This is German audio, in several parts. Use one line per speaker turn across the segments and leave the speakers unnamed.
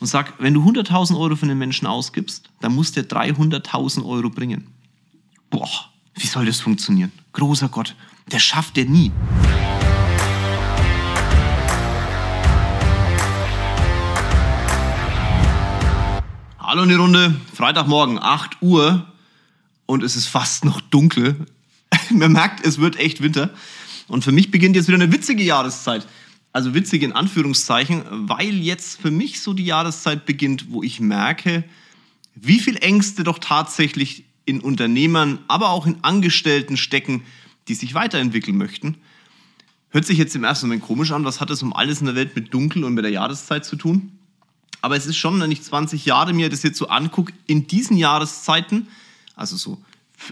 und sag, wenn du 100.000 Euro für einen Menschen ausgibst, dann muss der 300.000 Euro bringen. Boah, wie soll das funktionieren? Großer Gott, der schafft der nie. Hallo in die Runde, Freitagmorgen, 8 Uhr und es ist fast noch dunkel. Man merkt, es wird echt Winter. Und für mich beginnt jetzt wieder eine witzige Jahreszeit. Also witzig in Anführungszeichen, weil jetzt für mich so die Jahreszeit beginnt, wo ich merke, wie viel Ängste doch tatsächlich in Unternehmern, aber auch in Angestellten stecken, die sich weiterentwickeln möchten. Hört sich jetzt im ersten Moment komisch an, was hat das um alles in der Welt mit Dunkel und mit der Jahreszeit zu tun? Aber es ist schon, wenn ich 20 Jahre mir das jetzt so angucke, in diesen Jahreszeiten, also so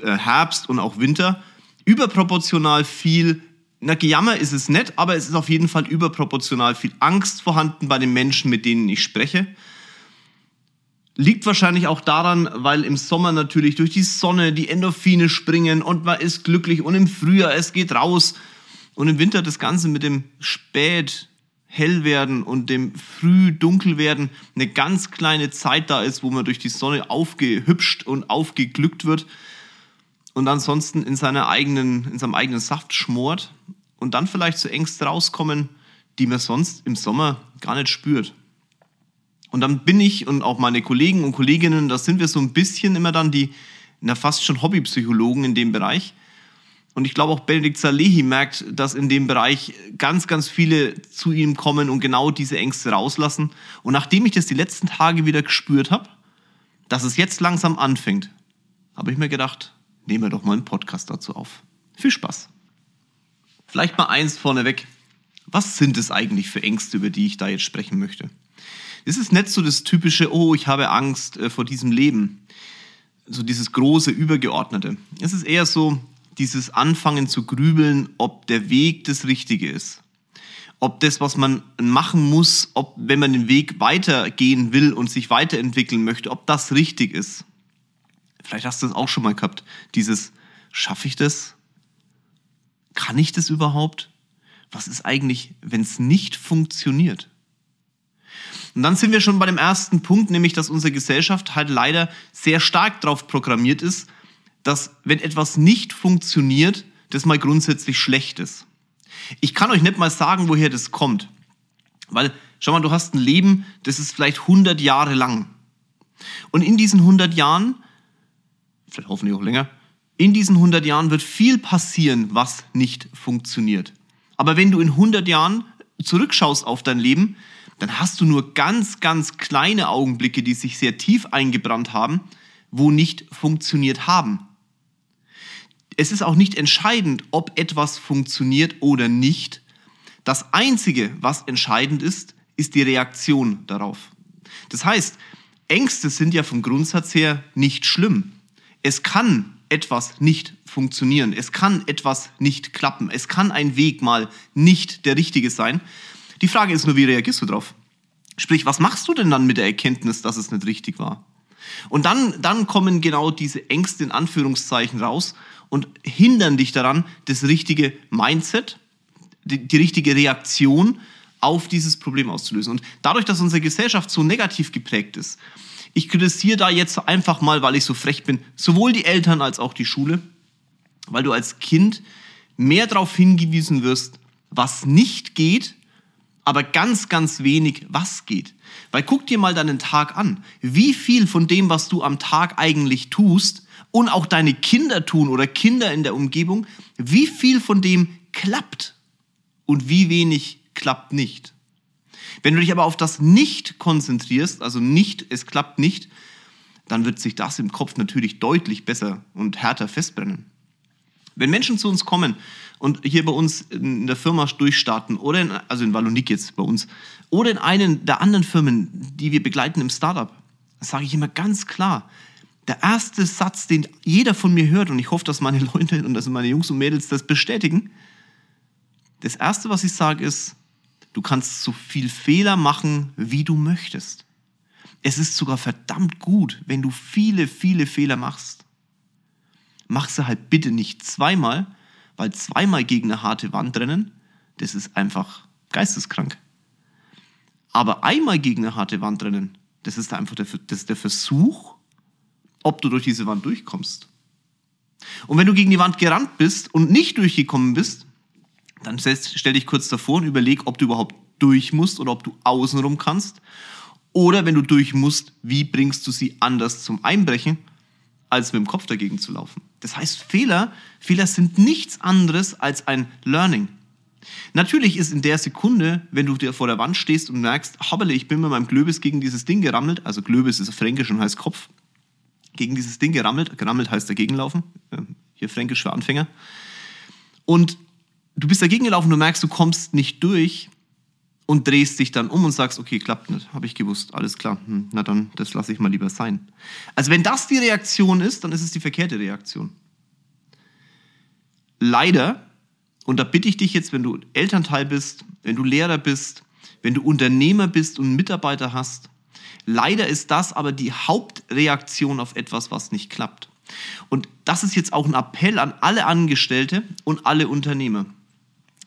äh, Herbst und auch Winter, überproportional viel, na Gejammer ist es nicht, aber es ist auf jeden Fall überproportional viel Angst vorhanden bei den Menschen, mit denen ich spreche. Liegt wahrscheinlich auch daran, weil im Sommer natürlich durch die Sonne die Endorphine springen und man ist glücklich und im Frühjahr es geht raus und im Winter das Ganze mit dem Spät hell werden und dem früh dunkel werden eine ganz kleine Zeit da ist, wo man durch die Sonne aufgehübscht und aufgeglückt wird und ansonsten in, seiner eigenen, in seinem eigenen Saft schmort und dann vielleicht zu Ängste rauskommen, die man sonst im Sommer gar nicht spürt. Und dann bin ich und auch meine Kollegen und Kolleginnen, da sind wir so ein bisschen immer dann die, na fast schon Hobbypsychologen in dem Bereich, und ich glaube auch Benedikt Salehi merkt, dass in dem Bereich ganz, ganz viele zu ihm kommen und genau diese Ängste rauslassen. Und nachdem ich das die letzten Tage wieder gespürt habe, dass es jetzt langsam anfängt, habe ich mir gedacht, nehmen wir doch mal einen Podcast dazu auf. Viel Spaß. Vielleicht mal eins vorneweg. Was sind es eigentlich für Ängste, über die ich da jetzt sprechen möchte? Es ist nicht so das typische, oh, ich habe Angst äh, vor diesem Leben. So dieses große, übergeordnete. Es ist eher so, dieses Anfangen zu grübeln, ob der Weg das Richtige ist. Ob das, was man machen muss, ob, wenn man den Weg weitergehen will und sich weiterentwickeln möchte, ob das richtig ist. Vielleicht hast du das auch schon mal gehabt. Dieses, schaffe ich das? Kann ich das überhaupt? Was ist eigentlich, wenn es nicht funktioniert? Und dann sind wir schon bei dem ersten Punkt, nämlich dass unsere Gesellschaft halt leider sehr stark darauf programmiert ist, dass wenn etwas nicht funktioniert, das mal grundsätzlich schlecht ist. Ich kann euch nicht mal sagen, woher das kommt. Weil, schau mal, du hast ein Leben, das ist vielleicht 100 Jahre lang. Und in diesen 100 Jahren, vielleicht hoffentlich auch länger, in diesen 100 Jahren wird viel passieren, was nicht funktioniert. Aber wenn du in 100 Jahren zurückschaust auf dein Leben, dann hast du nur ganz, ganz kleine Augenblicke, die sich sehr tief eingebrannt haben, wo nicht funktioniert haben es ist auch nicht entscheidend, ob etwas funktioniert oder nicht. Das Einzige, was entscheidend ist, ist die Reaktion darauf. Das heißt, Ängste sind ja vom Grundsatz her nicht schlimm. Es kann etwas nicht funktionieren. Es kann etwas nicht klappen. Es kann ein Weg mal nicht der richtige sein. Die Frage ist nur, wie reagierst du darauf? Sprich, was machst du denn dann mit der Erkenntnis, dass es nicht richtig war? Und dann, dann kommen genau diese Ängste in Anführungszeichen raus und hindern dich daran, das richtige Mindset, die, die richtige Reaktion auf dieses Problem auszulösen. Und dadurch, dass unsere Gesellschaft so negativ geprägt ist, ich kritisiere da jetzt einfach mal, weil ich so frech bin, sowohl die Eltern als auch die Schule, weil du als Kind mehr darauf hingewiesen wirst, was nicht geht, aber ganz, ganz wenig, was geht. Weil guck dir mal deinen Tag an. Wie viel von dem, was du am Tag eigentlich tust, und auch deine Kinder tun oder Kinder in der Umgebung, wie viel von dem klappt und wie wenig klappt nicht. Wenn du dich aber auf das Nicht konzentrierst, also nicht, es klappt nicht, dann wird sich das im Kopf natürlich deutlich besser und härter festbrennen. Wenn Menschen zu uns kommen und hier bei uns in der Firma durchstarten oder in, also in Wallonik jetzt bei uns oder in einen der anderen Firmen, die wir begleiten im Startup, sage ich immer ganz klar, der erste Satz, den jeder von mir hört, und ich hoffe, dass meine Leute und dass meine Jungs und Mädels das bestätigen, das erste, was ich sage, ist, du kannst so viel Fehler machen, wie du möchtest. Es ist sogar verdammt gut, wenn du viele, viele Fehler machst. Mach sie halt bitte nicht zweimal, weil zweimal gegen eine harte Wand rennen, das ist einfach geisteskrank. Aber einmal gegen eine harte Wand rennen, das ist einfach der, das ist der Versuch, ob du durch diese Wand durchkommst. Und wenn du gegen die Wand gerannt bist und nicht durchgekommen bist, dann stell dich kurz davor und überleg, ob du überhaupt durch musst oder ob du außenrum kannst. Oder wenn du durch musst, wie bringst du sie anders zum Einbrechen, als mit dem Kopf dagegen zu laufen. Das heißt, Fehler, Fehler sind nichts anderes als ein Learning. Natürlich ist in der Sekunde, wenn du dir vor der Wand stehst und merkst, hoppele, ich bin mit meinem Glöbis gegen dieses Ding gerammelt, also Glöbis ist fränkisch und heißt Kopf, gegen dieses Ding gerammelt, gerammelt heißt dagegenlaufen, hier fränkisch für Anfänger. Und du bist dagegen gelaufen, du merkst, du kommst nicht durch und drehst dich dann um und sagst, okay, klappt nicht, habe ich gewusst, alles klar, hm, na dann, das lasse ich mal lieber sein. Also wenn das die Reaktion ist, dann ist es die verkehrte Reaktion. Leider, und da bitte ich dich jetzt, wenn du Elternteil bist, wenn du Lehrer bist, wenn du Unternehmer bist und Mitarbeiter hast, leider ist das aber die Hauptreaktion auf etwas, was nicht klappt. Und das ist jetzt auch ein Appell an alle Angestellte und alle Unternehmer.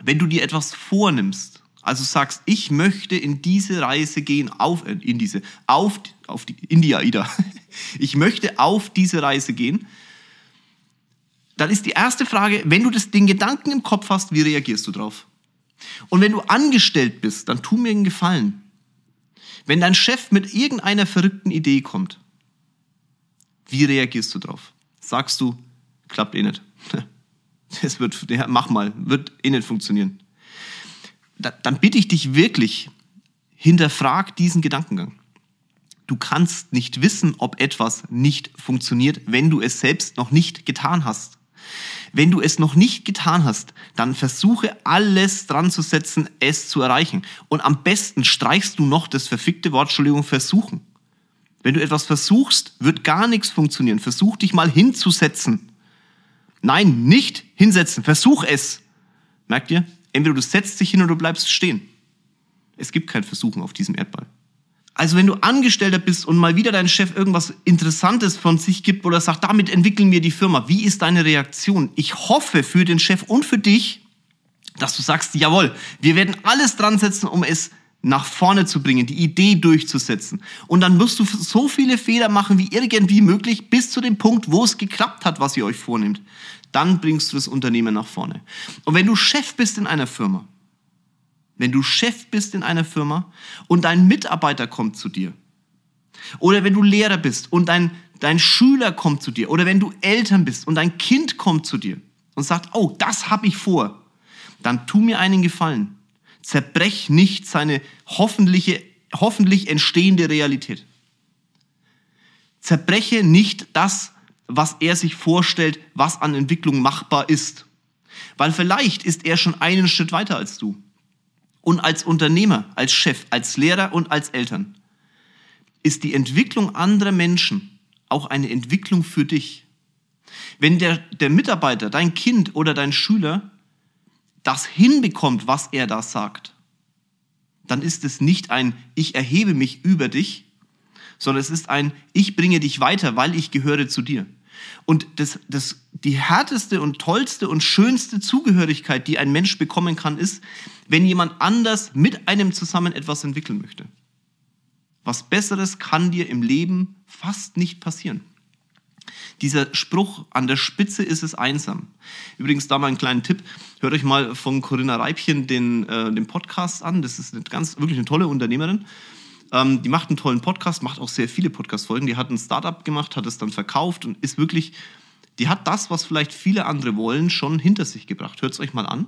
Wenn du dir etwas vornimmst, also sagst, ich möchte in diese Reise gehen, auf, äh, in diese, auf, auf die, in die AIDA. Ich möchte auf diese Reise gehen. Dann ist die erste Frage, wenn du das, den Gedanken im Kopf hast, wie reagierst du drauf? Und wenn du angestellt bist, dann tu mir einen Gefallen. Wenn dein Chef mit irgendeiner verrückten Idee kommt, wie reagierst du drauf? Sagst du, klappt eh nicht. Das wird, mach mal, wird eh nicht funktionieren. Dann bitte ich dich wirklich, hinterfrag diesen Gedankengang. Du kannst nicht wissen, ob etwas nicht funktioniert, wenn du es selbst noch nicht getan hast. Wenn du es noch nicht getan hast, dann versuche alles dran zu setzen, es zu erreichen. Und am besten streichst du noch das verfickte Wort, Entschuldigung, versuchen. Wenn du etwas versuchst, wird gar nichts funktionieren. Versuch dich mal hinzusetzen. Nein, nicht hinsetzen. Versuch es. Merkt ihr? Entweder du setzt dich hin oder du bleibst stehen. Es gibt kein Versuchen auf diesem Erdball. Also wenn du Angestellter bist und mal wieder dein Chef irgendwas Interessantes von sich gibt oder sagt, damit entwickeln wir die Firma, wie ist deine Reaktion? Ich hoffe für den Chef und für dich, dass du sagst, jawohl, wir werden alles dran setzen, um es nach vorne zu bringen, die Idee durchzusetzen. Und dann wirst du so viele Fehler machen wie irgendwie möglich bis zu dem Punkt, wo es geklappt hat, was ihr euch vornehmt. Dann bringst du das Unternehmen nach vorne. Und wenn du Chef bist in einer Firma, wenn du Chef bist in einer Firma und dein Mitarbeiter kommt zu dir, oder wenn du Lehrer bist und dein, dein Schüler kommt zu dir, oder wenn du Eltern bist und dein Kind kommt zu dir und sagt, oh, das habe ich vor, dann tu mir einen Gefallen Zerbrech nicht seine hoffentliche, hoffentlich entstehende Realität. Zerbreche nicht das, was er sich vorstellt, was an Entwicklung machbar ist. Weil vielleicht ist er schon einen Schritt weiter als du. Und als Unternehmer, als Chef, als Lehrer und als Eltern ist die Entwicklung anderer Menschen auch eine Entwicklung für dich. Wenn der, der Mitarbeiter, dein Kind oder dein Schüler das hinbekommt, was er da sagt, dann ist es nicht ein Ich erhebe mich über dich, sondern es ist ein Ich bringe dich weiter, weil ich gehöre zu dir. Und das, das, die härteste und tollste und schönste Zugehörigkeit, die ein Mensch bekommen kann, ist, wenn jemand anders mit einem zusammen etwas entwickeln möchte. Was Besseres kann dir im Leben fast nicht passieren. Dieser Spruch, an der Spitze ist es einsam. Übrigens, da mal einen kleinen Tipp. Hört euch mal von Corinna Reibchen den, äh, den Podcast an. Das ist eine ganz, wirklich eine tolle Unternehmerin. Ähm, die macht einen tollen Podcast, macht auch sehr viele Podcast-Folgen. Die hat ein Startup gemacht, hat es dann verkauft und ist wirklich, die hat das, was vielleicht viele andere wollen, schon hinter sich gebracht. Hört es euch mal an.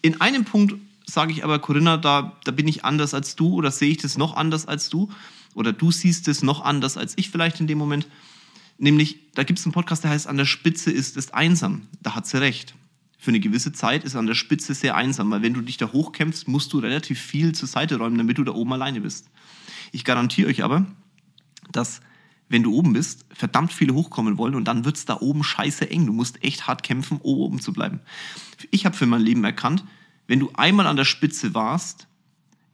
In einem Punkt sage ich aber, Corinna, da, da bin ich anders als du oder sehe ich das noch anders als du oder du siehst es noch anders als ich vielleicht in dem Moment. Nämlich, da gibt es einen Podcast, der heißt An der Spitze ist es einsam. Da hat sie recht. Für eine gewisse Zeit ist an der Spitze sehr einsam, weil wenn du dich da hochkämpfst, musst du relativ viel zur Seite räumen, damit du da oben alleine bist. Ich garantiere euch aber, dass wenn du oben bist, verdammt viele hochkommen wollen und dann wird es da oben scheiße eng. Du musst echt hart kämpfen, oben zu bleiben. Ich habe für mein Leben erkannt, wenn du einmal an der Spitze warst,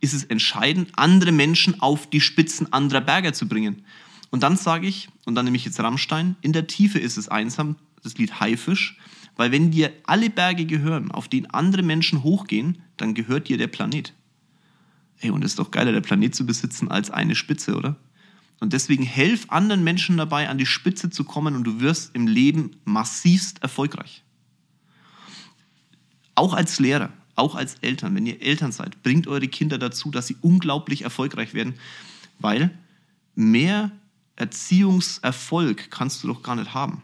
ist es entscheidend, andere Menschen auf die Spitzen anderer Berge zu bringen. Und dann sage ich, und dann nehme ich jetzt Rammstein, in der Tiefe ist es einsam, das Lied Haifisch, weil wenn dir alle Berge gehören, auf denen andere Menschen hochgehen, dann gehört dir der Planet. Hey, und es ist doch geiler, der Planet zu besitzen, als eine Spitze, oder? Und deswegen helf anderen Menschen dabei, an die Spitze zu kommen und du wirst im Leben massivst erfolgreich. Auch als Lehrer, auch als Eltern, wenn ihr Eltern seid, bringt eure Kinder dazu, dass sie unglaublich erfolgreich werden, weil mehr Erziehungserfolg kannst du doch gar nicht haben.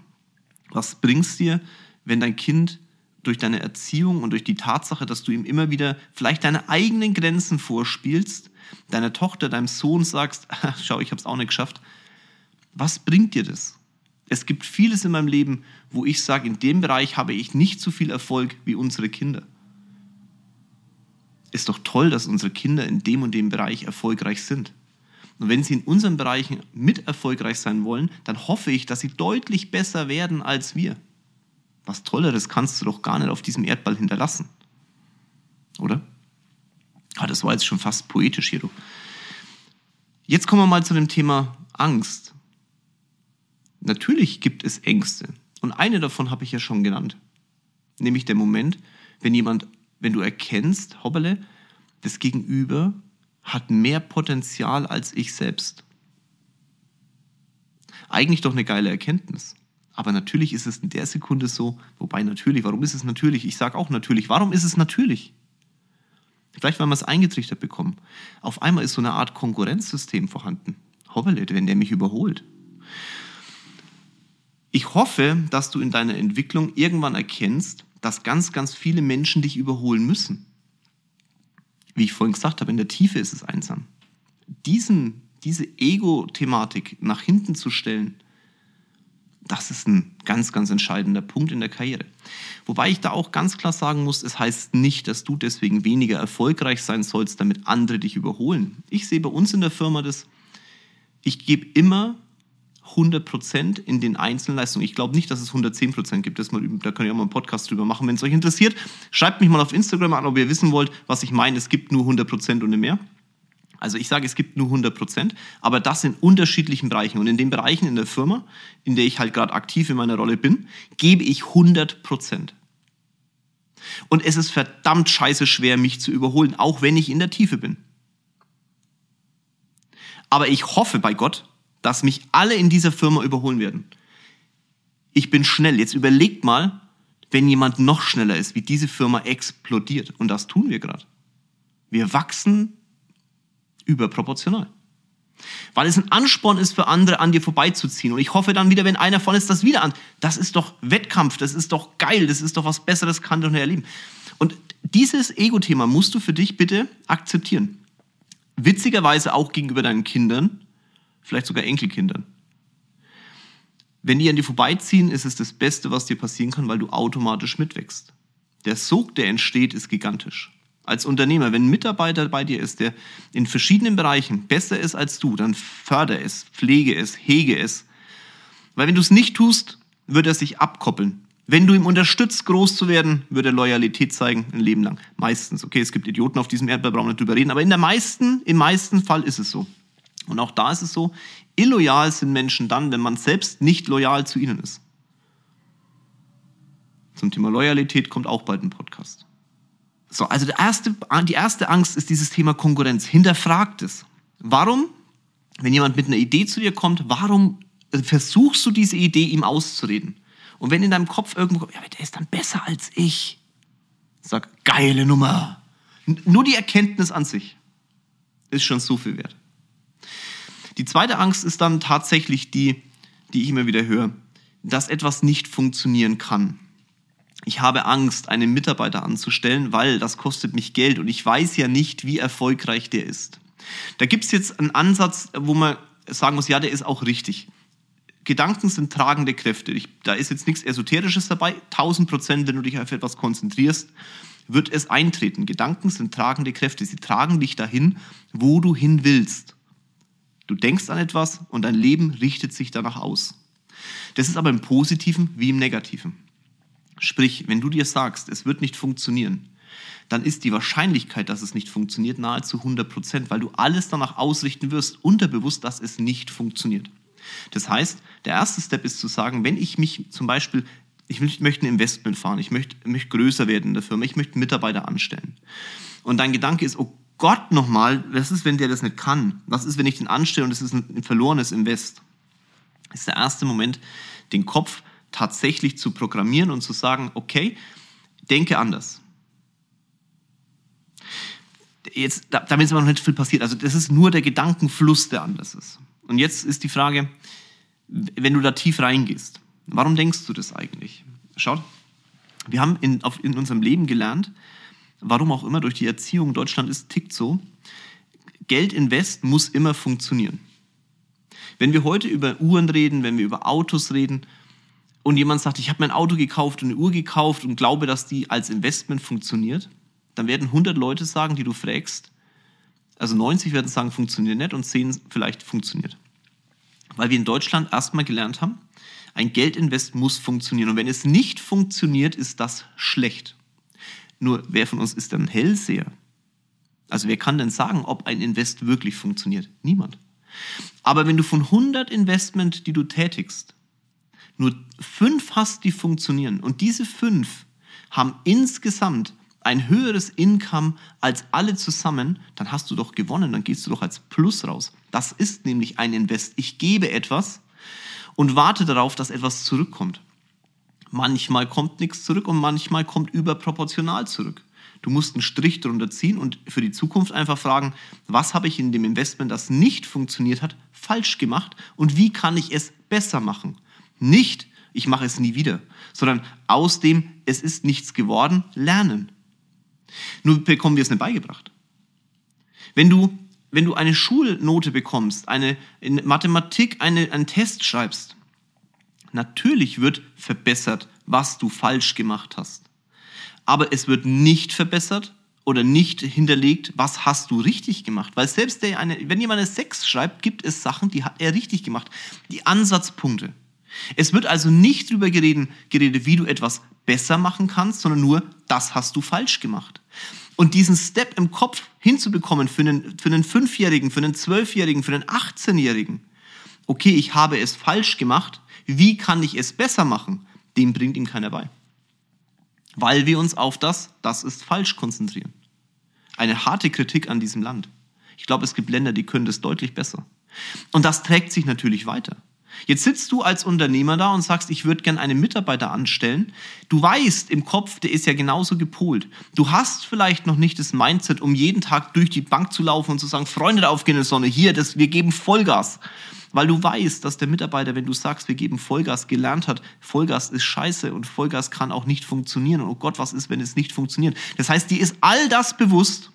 Was bringst dir, wenn dein Kind durch deine Erziehung und durch die Tatsache, dass du ihm immer wieder vielleicht deine eigenen Grenzen vorspielst, deiner Tochter, deinem Sohn sagst, schau, ich habe es auch nicht geschafft, was bringt dir das? Es gibt vieles in meinem Leben, wo ich sage, in dem Bereich habe ich nicht so viel Erfolg wie unsere Kinder. Ist doch toll, dass unsere Kinder in dem und dem Bereich erfolgreich sind. Und wenn sie in unseren Bereichen mit erfolgreich sein wollen, dann hoffe ich, dass sie deutlich besser werden als wir. Was Tolleres kannst du doch gar nicht auf diesem Erdball hinterlassen. Oder? Ah, das war jetzt schon fast poetisch hier, du. Jetzt kommen wir mal zu dem Thema Angst. Natürlich gibt es Ängste. Und eine davon habe ich ja schon genannt. Nämlich der Moment, wenn jemand, wenn du erkennst, hoppele, das Gegenüber hat mehr Potenzial als ich selbst. Eigentlich doch eine geile Erkenntnis. Aber natürlich ist es in der Sekunde so, wobei natürlich, warum ist es natürlich? Ich sage auch natürlich, warum ist es natürlich? Vielleicht, weil wir es eingetrichtert bekommen. Auf einmal ist so eine Art Konkurrenzsystem vorhanden. Hoppele, wenn der mich überholt. Ich hoffe, dass du in deiner Entwicklung irgendwann erkennst, dass ganz, ganz viele Menschen dich überholen müssen. Wie ich vorhin gesagt habe, in der Tiefe ist es einsam. Diesen, diese Ego-Thematik nach hinten zu stellen, das ist ein ganz, ganz entscheidender Punkt in der Karriere. Wobei ich da auch ganz klar sagen muss, es heißt nicht, dass du deswegen weniger erfolgreich sein sollst, damit andere dich überholen. Ich sehe bei uns in der Firma das, ich gebe immer 100% in den Einzelleistungen. Ich glaube nicht, dass es 110% gibt. Das mal, da kann ich auch mal einen Podcast drüber machen. Wenn es euch interessiert, schreibt mich mal auf Instagram an, ob ihr wissen wollt, was ich meine. Es gibt nur 100% und mehr. Also ich sage, es gibt nur 100 Prozent, aber das in unterschiedlichen Bereichen. Und in den Bereichen in der Firma, in der ich halt gerade aktiv in meiner Rolle bin, gebe ich 100 Prozent. Und es ist verdammt scheiße schwer, mich zu überholen, auch wenn ich in der Tiefe bin. Aber ich hoffe bei Gott, dass mich alle in dieser Firma überholen werden. Ich bin schnell. Jetzt überlegt mal, wenn jemand noch schneller ist, wie diese Firma explodiert. Und das tun wir gerade. Wir wachsen überproportional. Weil es ein Ansporn ist für andere, an dir vorbeizuziehen. Und ich hoffe dann wieder, wenn einer von ist, das wieder an. Das ist doch Wettkampf, das ist doch geil, das ist doch was Besseres, kann doch nicht erleben. Und dieses Ego-Thema musst du für dich bitte akzeptieren. Witzigerweise auch gegenüber deinen Kindern, vielleicht sogar Enkelkindern. Wenn die an dir vorbeiziehen, ist es das Beste, was dir passieren kann, weil du automatisch mitwächst. Der Sog, der entsteht, ist gigantisch als Unternehmer, wenn ein Mitarbeiter bei dir ist, der in verschiedenen Bereichen besser ist als du, dann förder es, pflege es, hege es. Weil wenn du es nicht tust, wird er sich abkoppeln. Wenn du ihm unterstützt, groß zu werden, wird er Loyalität zeigen, ein Leben lang. Meistens. Okay, es gibt Idioten auf diesem Erdball, brauchen wir nicht drüber reden, aber in der meisten, im meisten Fall ist es so. Und auch da ist es so, illoyal sind Menschen dann, wenn man selbst nicht loyal zu ihnen ist. Zum Thema Loyalität kommt auch bald ein Podcast. So, also die erste, die erste Angst ist dieses Thema Konkurrenz. Hinterfragt es. Warum, wenn jemand mit einer Idee zu dir kommt, warum versuchst du diese Idee ihm auszureden? Und wenn in deinem Kopf irgendwo, ja, der ist dann besser als ich, sag, geile Nummer. Nur die Erkenntnis an sich ist schon so viel wert. Die zweite Angst ist dann tatsächlich die, die ich immer wieder höre, dass etwas nicht funktionieren kann ich habe Angst, einen Mitarbeiter anzustellen, weil das kostet mich Geld und ich weiß ja nicht, wie erfolgreich der ist. Da gibt es jetzt einen Ansatz, wo man sagen muss, ja, der ist auch richtig. Gedanken sind tragende Kräfte. Ich, da ist jetzt nichts Esoterisches dabei. 1000 Prozent, wenn du dich auf etwas konzentrierst, wird es eintreten. Gedanken sind tragende Kräfte. Sie tragen dich dahin, wo du hin willst. Du denkst an etwas und dein Leben richtet sich danach aus. Das ist aber im Positiven wie im Negativen. Sprich, wenn du dir sagst, es wird nicht funktionieren, dann ist die Wahrscheinlichkeit, dass es nicht funktioniert, nahezu 100 Prozent, weil du alles danach ausrichten wirst, unterbewusst, dass es nicht funktioniert. Das heißt, der erste Step ist zu sagen, wenn ich mich zum Beispiel, ich möchte ein Investment fahren, ich möchte, möchte größer werden in der Firma, ich möchte Mitarbeiter anstellen. Und dein Gedanke ist, oh Gott nochmal, was ist, wenn der das nicht kann? Was ist, wenn ich den anstelle und es ist ein verlorenes Invest? Das ist der erste Moment, den Kopf tatsächlich zu programmieren und zu sagen, okay, denke anders. Jetzt, damit ist aber noch nicht viel passiert. Also das ist nur der Gedankenfluss, der anders ist. Und jetzt ist die Frage, wenn du da tief reingehst, warum denkst du das eigentlich? Schaut, wir haben in, auf, in unserem Leben gelernt, warum auch immer, durch die Erziehung, Deutschland ist tickt so, Geld invest muss immer funktionieren. Wenn wir heute über Uhren reden, wenn wir über Autos reden und jemand sagt, ich habe mein Auto gekauft und eine Uhr gekauft und glaube, dass die als Investment funktioniert, dann werden 100 Leute sagen, die du fragst, also 90 werden sagen, funktioniert nicht und 10 vielleicht funktioniert. Weil wir in Deutschland erstmal gelernt haben, ein Geldinvest muss funktionieren. Und wenn es nicht funktioniert, ist das schlecht. Nur wer von uns ist denn Hellseher? Also wer kann denn sagen, ob ein Invest wirklich funktioniert? Niemand. Aber wenn du von 100 Investment, die du tätigst, nur fünf hast, die funktionieren und diese fünf haben insgesamt ein höheres Income als alle zusammen, dann hast du doch gewonnen, dann gehst du doch als Plus raus. Das ist nämlich ein Invest. Ich gebe etwas und warte darauf, dass etwas zurückkommt. Manchmal kommt nichts zurück und manchmal kommt überproportional zurück. Du musst einen Strich drunter ziehen und für die Zukunft einfach fragen, was habe ich in dem Investment, das nicht funktioniert hat, falsch gemacht und wie kann ich es besser machen? Nicht, ich mache es nie wieder, sondern aus dem, es ist nichts geworden, lernen. Nur bekommen wir es nicht beigebracht. Wenn du, wenn du eine Schulnote bekommst, eine, in Mathematik eine, einen Test schreibst, natürlich wird verbessert, was du falsch gemacht hast aber es wird nicht verbessert oder nicht hinterlegt, was hast du richtig gemacht. Weil selbst der eine, wenn jemand eine 6 schreibt, gibt es Sachen, die hat er richtig gemacht. Die Ansatzpunkte. Es wird also nicht darüber geredet, geredet, wie du etwas besser machen kannst, sondern nur, das hast du falsch gemacht. Und diesen Step im Kopf hinzubekommen für einen, für einen Fünfjährigen, für einen Zwölfjährigen, für einen 18-Jährigen, okay, ich habe es falsch gemacht, wie kann ich es besser machen, dem bringt ihm keiner bei weil wir uns auf das, das ist falsch konzentrieren. Eine harte Kritik an diesem Land. Ich glaube, es gibt Länder, die können das deutlich besser. Und das trägt sich natürlich weiter. Jetzt sitzt du als Unternehmer da und sagst, ich würde gerne einen Mitarbeiter anstellen. Du weißt im Kopf, der ist ja genauso gepolt. Du hast vielleicht noch nicht das Mindset, um jeden Tag durch die Bank zu laufen und zu sagen, Freunde der Sonne, hier, das, wir geben Vollgas. Weil du weißt, dass der Mitarbeiter, wenn du sagst, wir geben Vollgas, gelernt hat, Vollgas ist scheiße und Vollgas kann auch nicht funktionieren. Und oh Gott, was ist, wenn es nicht funktioniert? Das heißt, dir ist all das bewusst.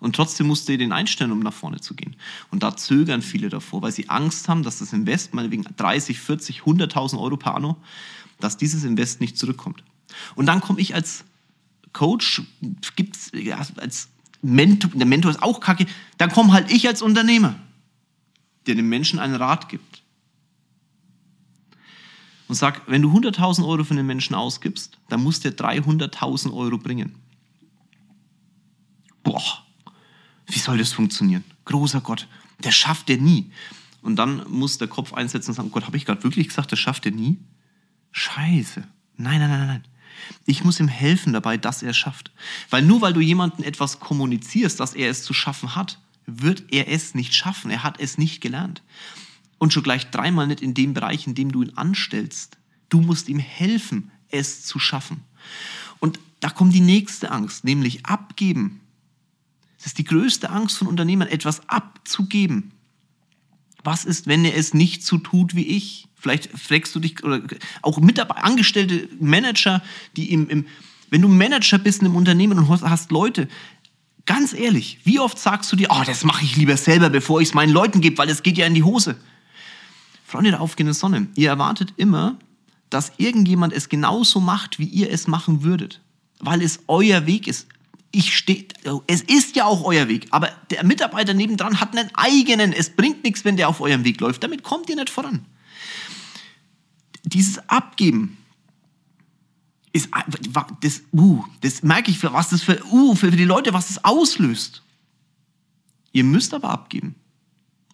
Und trotzdem musst du den einstellen, um nach vorne zu gehen. Und da zögern viele davor, weil sie Angst haben, dass das Invest, meinetwegen 30, 40, 100.000 Euro per Anno, dass dieses Invest nicht zurückkommt. Und dann komme ich als Coach, gibt's, ja, als Mentor, der Mentor ist auch kacke, dann komme halt ich als Unternehmer der dem Menschen einen Rat gibt. Und sagt, wenn du 100.000 Euro für den Menschen ausgibst, dann muss der 300.000 Euro bringen. Boah, wie soll das funktionieren? Großer Gott, der schafft der nie. Und dann muss der Kopf einsetzen und sagen, oh Gott, habe ich gerade wirklich gesagt, das schafft er nie? Scheiße. Nein, nein, nein, nein. Ich muss ihm helfen dabei, dass er es schafft. Weil nur weil du jemandem etwas kommunizierst, dass er es zu schaffen hat, wird er es nicht schaffen. Er hat es nicht gelernt. Und schon gleich dreimal nicht in dem Bereich, in dem du ihn anstellst. Du musst ihm helfen, es zu schaffen. Und da kommt die nächste Angst, nämlich abgeben. Das ist die größte Angst von Unternehmern, etwas abzugeben. Was ist, wenn er es nicht so tut wie ich? Vielleicht fragst du dich, oder auch Mitarbeiter, Angestellte, Manager, die im, im, wenn du Manager bist in einem Unternehmen und hast Leute, Ganz ehrlich, wie oft sagst du dir, oh, das mache ich lieber selber, bevor ich es meinen Leuten gebe, weil es geht ja in die Hose. Freunde der aufgehenden Sonne, ihr erwartet immer, dass irgendjemand es genauso macht, wie ihr es machen würdet, weil es euer Weg ist. Ich stehe, es ist ja auch euer Weg, aber der Mitarbeiter nebendran hat einen eigenen. Es bringt nichts, wenn der auf eurem Weg läuft. Damit kommt ihr nicht voran. Dieses Abgeben, ist das, uh, das merke ich, für was das für, uh, für die Leute, was das auslöst. Ihr müsst aber abgeben.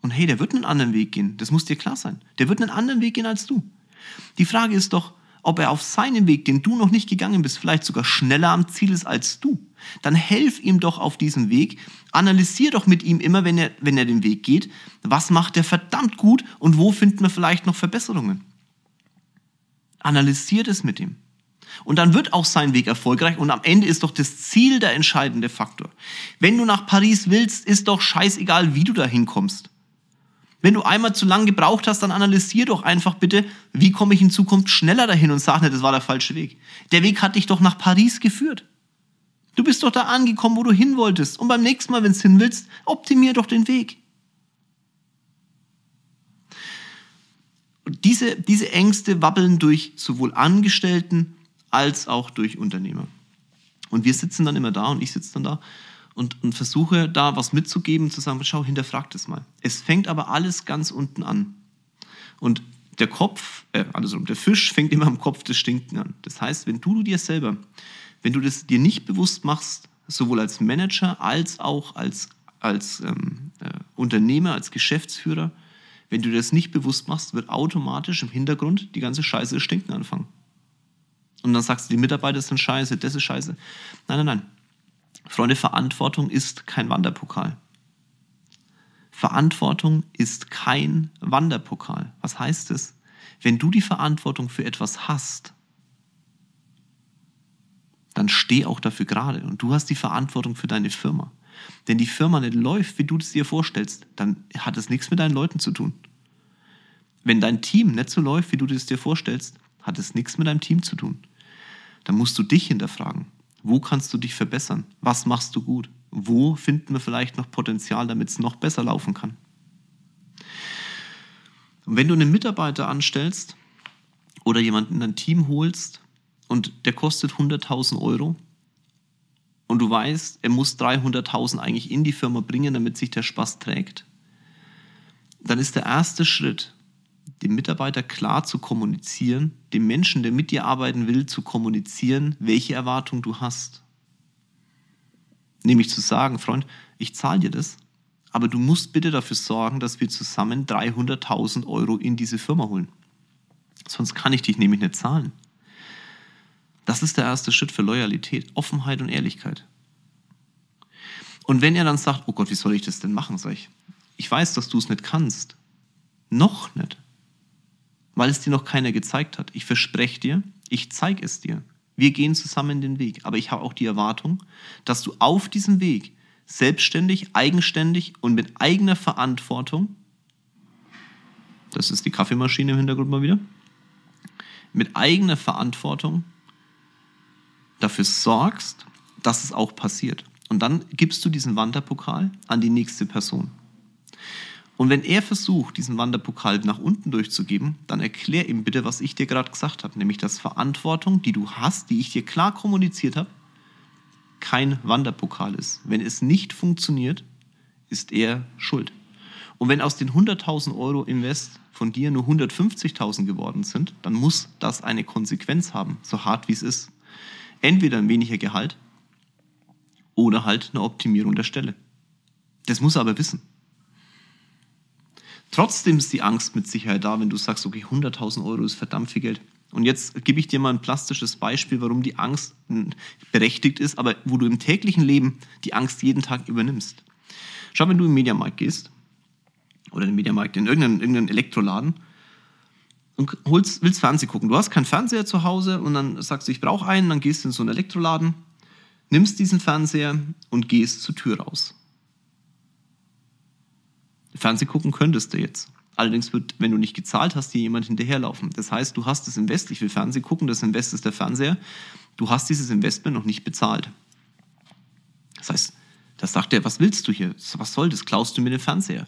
Und hey, der wird einen anderen Weg gehen. Das muss dir klar sein. Der wird einen anderen Weg gehen als du. Die Frage ist doch, ob er auf seinem Weg, den du noch nicht gegangen bist, vielleicht sogar schneller am Ziel ist als du. Dann helf ihm doch auf diesem Weg. Analysier doch mit ihm immer, wenn er, wenn er den Weg geht, was macht er verdammt gut und wo finden wir vielleicht noch Verbesserungen. Analysiert es mit ihm. Und dann wird auch sein Weg erfolgreich und am Ende ist doch das Ziel der entscheidende Faktor. Wenn du nach Paris willst, ist doch scheißegal, wie du da hinkommst. Wenn du einmal zu lange gebraucht hast, dann analysier doch einfach bitte, wie komme ich in Zukunft schneller dahin und sag nicht, das war der falsche Weg. Der Weg hat dich doch nach Paris geführt. Du bist doch da angekommen, wo du hin wolltest. Und beim nächsten Mal, wenn du hin willst, optimier doch den Weg. Und diese, diese Ängste wabbeln durch sowohl Angestellten als auch durch Unternehmer. Und wir sitzen dann immer da und ich sitze dann da und, und versuche da was mitzugeben, zu sagen, schau, hinterfrag das mal. Es fängt aber alles ganz unten an. Und der Kopf, äh, also der Fisch fängt immer am Kopf des Stinken an. Das heißt, wenn du dir selber, wenn du das dir nicht bewusst machst, sowohl als Manager als auch als, als ähm, äh, Unternehmer, als Geschäftsführer, wenn du das nicht bewusst machst, wird automatisch im Hintergrund die ganze Scheiße stinken anfangen. Und dann sagst du, die Mitarbeiter sind scheiße, das ist scheiße. Nein, nein, nein. Freunde, Verantwortung ist kein Wanderpokal. Verantwortung ist kein Wanderpokal. Was heißt es? Wenn du die Verantwortung für etwas hast, dann steh auch dafür gerade. Und du hast die Verantwortung für deine Firma. Wenn die Firma nicht läuft, wie du es dir vorstellst, dann hat es nichts mit deinen Leuten zu tun. Wenn dein Team nicht so läuft, wie du es dir vorstellst, hat es nichts mit deinem Team zu tun. Dann musst du dich hinterfragen. Wo kannst du dich verbessern? Was machst du gut? Wo finden wir vielleicht noch Potenzial, damit es noch besser laufen kann? Und wenn du einen Mitarbeiter anstellst oder jemanden in dein Team holst und der kostet 100.000 Euro und du weißt, er muss 300.000 eigentlich in die Firma bringen, damit sich der Spaß trägt, dann ist der erste Schritt, dem Mitarbeiter klar zu kommunizieren, dem Menschen, der mit dir arbeiten will, zu kommunizieren, welche Erwartung du hast. Nämlich zu sagen, Freund, ich zahle dir das, aber du musst bitte dafür sorgen, dass wir zusammen 300.000 Euro in diese Firma holen. Sonst kann ich dich nämlich nicht zahlen. Das ist der erste Schritt für Loyalität, Offenheit und Ehrlichkeit. Und wenn er dann sagt, oh Gott, wie soll ich das denn machen, sag ich, ich weiß, dass du es nicht kannst. Noch nicht weil es dir noch keiner gezeigt hat. Ich verspreche dir, ich zeige es dir. Wir gehen zusammen den Weg. Aber ich habe auch die Erwartung, dass du auf diesem Weg selbstständig, eigenständig und mit eigener Verantwortung, das ist die Kaffeemaschine im Hintergrund mal wieder, mit eigener Verantwortung dafür sorgst, dass es auch passiert. Und dann gibst du diesen Wanderpokal an die nächste Person. Und wenn er versucht, diesen Wanderpokal nach unten durchzugeben, dann erklär ihm bitte, was ich dir gerade gesagt habe, nämlich dass Verantwortung, die du hast, die ich dir klar kommuniziert habe, kein Wanderpokal ist. Wenn es nicht funktioniert, ist er schuld. Und wenn aus den 100.000 Euro Invest von dir nur 150.000 geworden sind, dann muss das eine Konsequenz haben, so hart wie es ist. Entweder ein weniger Gehalt oder halt eine Optimierung der Stelle. Das muss er aber wissen. Trotzdem ist die Angst mit Sicherheit da, wenn du sagst, okay, 100.000 Euro ist verdammt viel Geld. Und jetzt gebe ich dir mal ein plastisches Beispiel, warum die Angst berechtigt ist, aber wo du im täglichen Leben die Angst jeden Tag übernimmst. Schau, wenn du im Mediamarkt gehst oder in den Mediamarkt, in irgendeinen, irgendeinen Elektroladen und holst, willst Fernsehen gucken. Du hast keinen Fernseher zu Hause und dann sagst du, ich brauche einen, dann gehst du in so einen Elektroladen, nimmst diesen Fernseher und gehst zur Tür raus. Fernsehen gucken könntest du jetzt. Allerdings wird, wenn du nicht gezahlt hast, dir jemand hinterherlaufen. Das heißt, du hast das Invest, ich will Fernsehen gucken, das Invest ist der Fernseher. Du hast dieses Investment noch nicht bezahlt. Das heißt, da sagt er, was willst du hier? Was soll das? Klaust du mir den Fernseher?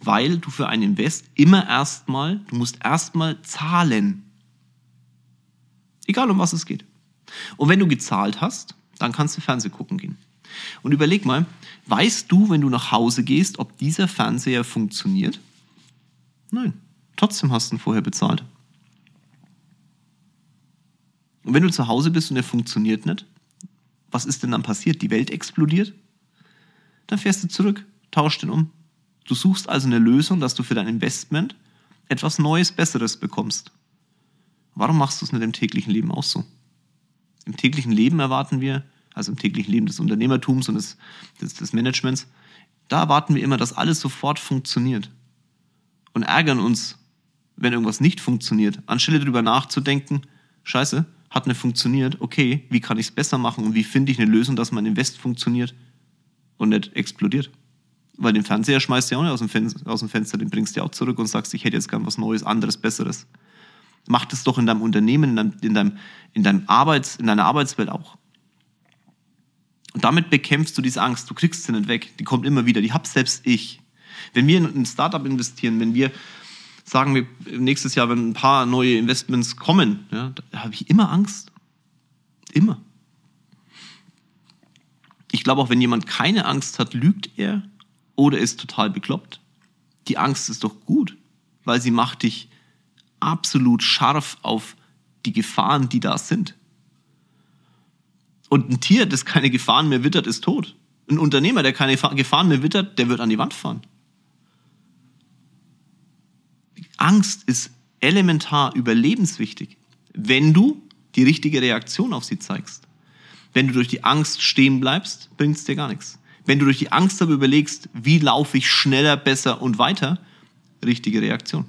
Weil du für ein Invest immer erstmal, du musst erstmal zahlen. Egal um was es geht. Und wenn du gezahlt hast, dann kannst du Fernsehen gucken gehen. Und überleg mal, weißt du, wenn du nach Hause gehst, ob dieser Fernseher funktioniert? Nein, trotzdem hast du ihn vorher bezahlt. Und wenn du zu Hause bist und er funktioniert nicht, was ist denn dann passiert? Die Welt explodiert? Dann fährst du zurück, tauschst den um. Du suchst also eine Lösung, dass du für dein Investment etwas Neues, Besseres bekommst. Warum machst du es nicht im täglichen Leben auch so? Im täglichen Leben erwarten wir, also im täglichen Leben des Unternehmertums und des, des, des Managements, da erwarten wir immer, dass alles sofort funktioniert. Und ärgern uns, wenn irgendwas nicht funktioniert, anstelle darüber nachzudenken, scheiße, hat nicht funktioniert, okay, wie kann ich es besser machen und wie finde ich eine Lösung, dass mein Invest funktioniert und nicht explodiert. Weil den Fernseher schmeißt du ja auch nicht aus dem, Fenster, aus dem Fenster, den bringst du ja auch zurück und sagst, ich hätte jetzt gern was Neues, anderes, Besseres. Mach das doch in deinem Unternehmen, in, deinem, in, deinem, in, deinem Arbeits, in deiner Arbeitswelt auch. Und damit bekämpfst du diese Angst. Du kriegst sie nicht weg. Die kommt immer wieder. Die hab selbst ich. Wenn wir in ein Startup investieren, wenn wir sagen wir nächstes Jahr, wenn ein paar neue Investments kommen, ja, da habe ich immer Angst. Immer. Ich glaube auch, wenn jemand keine Angst hat, lügt er oder ist total bekloppt. Die Angst ist doch gut, weil sie macht dich absolut scharf auf die Gefahren, die da sind. Und ein Tier, das keine Gefahren mehr wittert, ist tot. Ein Unternehmer, der keine Gefahren mehr wittert, der wird an die Wand fahren. Angst ist elementar überlebenswichtig, wenn du die richtige Reaktion auf sie zeigst. Wenn du durch die Angst stehen bleibst, bringt es dir gar nichts. Wenn du durch die Angst aber überlegst, wie laufe ich schneller, besser und weiter, richtige Reaktion.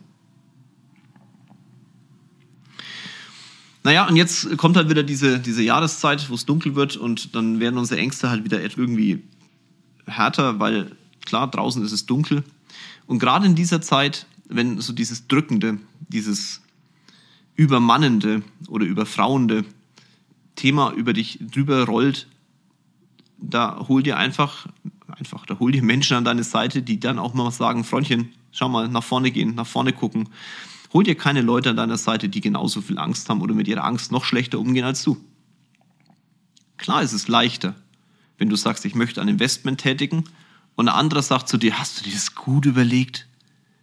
Naja, und jetzt kommt halt wieder diese, diese Jahreszeit, wo es dunkel wird und dann werden unsere Ängste halt wieder irgendwie härter, weil klar, draußen ist es dunkel. Und gerade in dieser Zeit, wenn so dieses Drückende, dieses Übermannende oder Überfrauende Thema über dich drüber rollt, da hol dir einfach, einfach, da hol dir Menschen an deine Seite, die dann auch mal sagen, Freundchen, schau mal, nach vorne gehen, nach vorne gucken. Hol dir keine Leute an deiner Seite, die genauso viel Angst haben oder mit ihrer Angst noch schlechter umgehen als du. Klar ist es leichter, wenn du sagst, ich möchte ein Investment tätigen und ein anderer sagt zu dir, hast du dir das gut überlegt?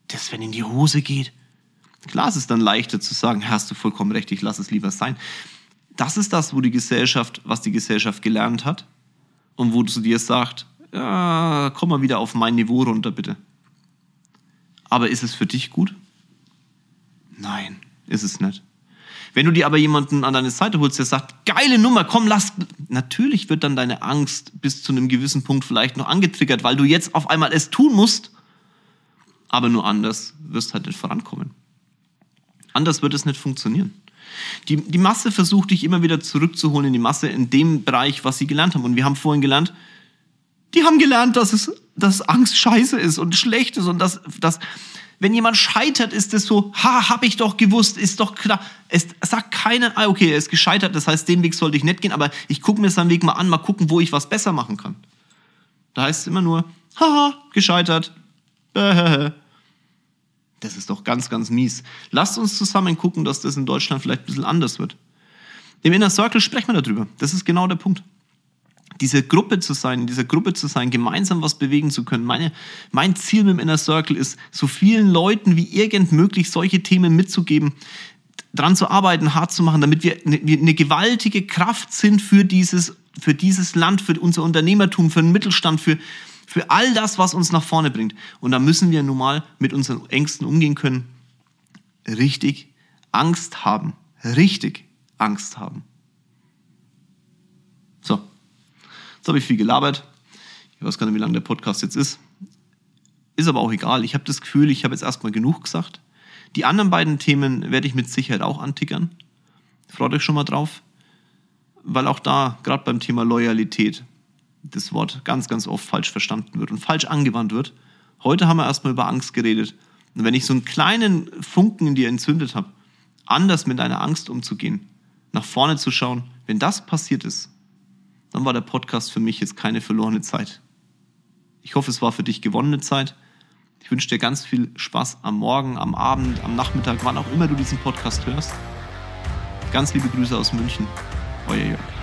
Das, wenn in die Hose geht. Klar ist es dann leichter zu sagen, hast du vollkommen recht, ich lass es lieber sein. Das ist das, wo die Gesellschaft, was die Gesellschaft gelernt hat und wo du dir sagt, ja, komm mal wieder auf mein Niveau runter, bitte. Aber ist es für dich gut? Nein, ist es nicht. Wenn du dir aber jemanden an deine Seite holst, der sagt, geile Nummer, komm, lass. Natürlich wird dann deine Angst bis zu einem gewissen Punkt vielleicht noch angetriggert, weil du jetzt auf einmal es tun musst. Aber nur anders wirst halt nicht vorankommen. Anders wird es nicht funktionieren. Die, die Masse versucht dich immer wieder zurückzuholen in die Masse in dem Bereich, was sie gelernt haben. Und wir haben vorhin gelernt, die haben gelernt, dass es, dass Angst scheiße ist und schlecht ist und dass, dass wenn jemand scheitert, ist es so, ha, hab ich doch gewusst, ist doch klar. Es sagt keiner, ah, okay, er ist gescheitert, das heißt, den Weg sollte ich nicht gehen, aber ich gucke mir seinen Weg mal an, mal gucken, wo ich was besser machen kann. Da heißt es immer nur, haha, gescheitert. Das ist doch ganz, ganz mies. Lasst uns zusammen gucken, dass das in Deutschland vielleicht ein bisschen anders wird. Im Inner Circle sprechen wir darüber. Das ist genau der Punkt diese Gruppe zu sein, in dieser Gruppe zu sein, gemeinsam was bewegen zu können. Meine, mein Ziel mit dem Inner Circle ist, so vielen Leuten wie irgend möglich solche Themen mitzugeben, dran zu arbeiten, hart zu machen, damit wir eine, eine gewaltige Kraft sind für dieses, für dieses Land, für unser Unternehmertum, für den Mittelstand, für, für all das, was uns nach vorne bringt. Und da müssen wir nun mal mit unseren Ängsten umgehen können. Richtig Angst haben. Richtig Angst haben. So. Jetzt habe ich viel gelabert. Ich weiß gar nicht, wie lange der Podcast jetzt ist. Ist aber auch egal. Ich habe das Gefühl, ich habe jetzt erstmal genug gesagt. Die anderen beiden Themen werde ich mit Sicherheit auch antickern. Freut euch schon mal drauf. Weil auch da, gerade beim Thema Loyalität, das Wort ganz, ganz oft falsch verstanden wird und falsch angewandt wird. Heute haben wir erstmal über Angst geredet. Und wenn ich so einen kleinen Funken in dir entzündet habe, anders mit deiner Angst umzugehen, nach vorne zu schauen, wenn das passiert ist, dann war der Podcast für mich jetzt keine verlorene Zeit. Ich hoffe, es war für dich gewonnene Zeit. Ich wünsche dir ganz viel Spaß am Morgen, am Abend, am Nachmittag, wann auch immer du diesen Podcast hörst. Ganz liebe Grüße aus München. Euer Jörg.